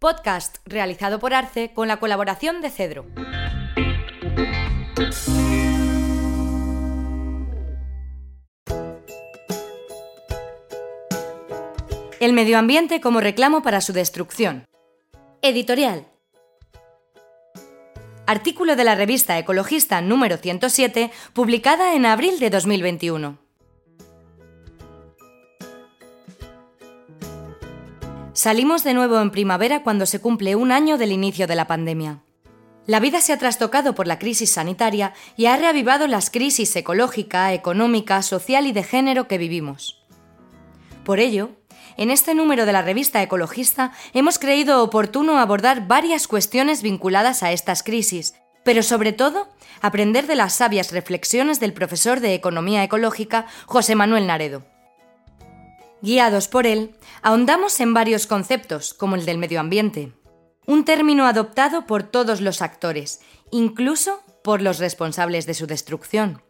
Podcast realizado por Arce con la colaboración de Cedro. El medio ambiente como reclamo para su destrucción. Editorial. Artículo de la revista Ecologista número 107, publicada en abril de 2021. Salimos de nuevo en primavera cuando se cumple un año del inicio de la pandemia. La vida se ha trastocado por la crisis sanitaria y ha reavivado las crisis ecológica, económica, social y de género que vivimos. Por ello, en este número de la revista Ecologista hemos creído oportuno abordar varias cuestiones vinculadas a estas crisis, pero sobre todo aprender de las sabias reflexiones del profesor de Economía Ecológica José Manuel Naredo. Guiados por él, ahondamos en varios conceptos, como el del medio ambiente, un término adoptado por todos los actores, incluso por los responsables de su destrucción.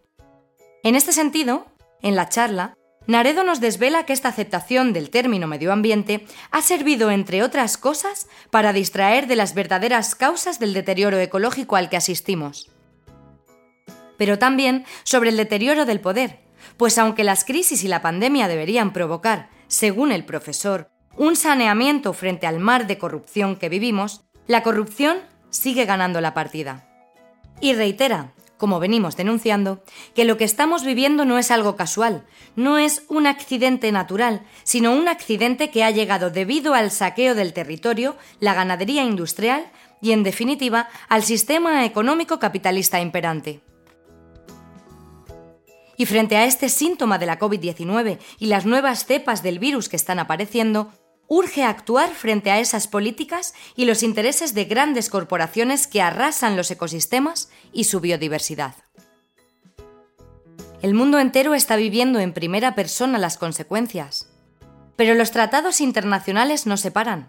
En este sentido, en la charla, Naredo nos desvela que esta aceptación del término medio ambiente ha servido, entre otras cosas, para distraer de las verdaderas causas del deterioro ecológico al que asistimos. Pero también sobre el deterioro del poder, pues aunque las crisis y la pandemia deberían provocar, según el profesor, un saneamiento frente al mar de corrupción que vivimos, la corrupción sigue ganando la partida. Y reitera, como venimos denunciando, que lo que estamos viviendo no es algo casual, no es un accidente natural, sino un accidente que ha llegado debido al saqueo del territorio, la ganadería industrial y, en definitiva, al sistema económico capitalista imperante. Y frente a este síntoma de la COVID-19 y las nuevas cepas del virus que están apareciendo, urge actuar frente a esas políticas y los intereses de grandes corporaciones que arrasan los ecosistemas y su biodiversidad. El mundo entero está viviendo en primera persona las consecuencias. Pero los tratados internacionales no se paran.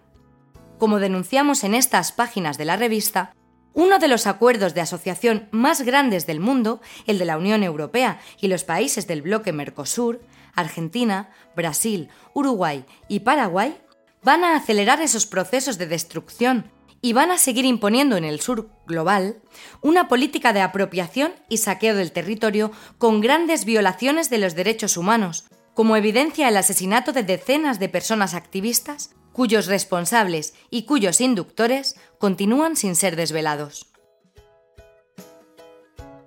Como denunciamos en estas páginas de la revista, uno de los acuerdos de asociación más grandes del mundo, el de la Unión Europea y los países del bloque Mercosur, Argentina, Brasil, Uruguay y Paraguay, van a acelerar esos procesos de destrucción y van a seguir imponiendo en el sur global una política de apropiación y saqueo del territorio con grandes violaciones de los derechos humanos, como evidencia el asesinato de decenas de personas activistas cuyos responsables y cuyos inductores continúan sin ser desvelados.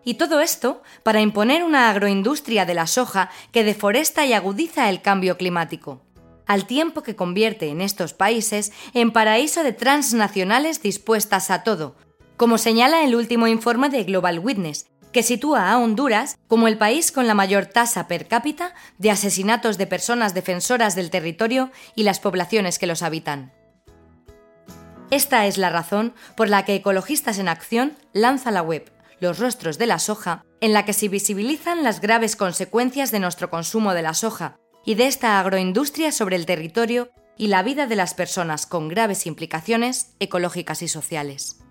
Y todo esto para imponer una agroindustria de la soja que deforesta y agudiza el cambio climático, al tiempo que convierte en estos países en paraíso de transnacionales dispuestas a todo, como señala el último informe de Global Witness, que sitúa a Honduras como el país con la mayor tasa per cápita de asesinatos de personas defensoras del territorio y las poblaciones que los habitan. Esta es la razón por la que Ecologistas en Acción lanza la web Los Rostros de la Soja, en la que se visibilizan las graves consecuencias de nuestro consumo de la soja y de esta agroindustria sobre el territorio y la vida de las personas con graves implicaciones ecológicas y sociales.